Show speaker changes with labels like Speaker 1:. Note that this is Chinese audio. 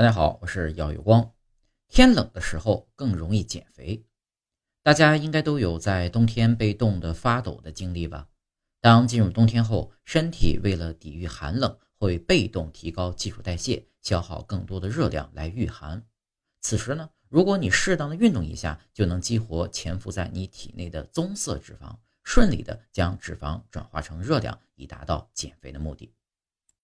Speaker 1: 大家好，我是姚有光。天冷的时候更容易减肥，大家应该都有在冬天被冻得发抖的经历吧？当进入冬天后，身体为了抵御寒冷，会被动提高基础代谢，消耗更多的热量来御寒。此时呢，如果你适当的运动一下，就能激活潜伏在你体内的棕色脂肪，顺利的将脂肪转化成热量，以达到减肥的目的。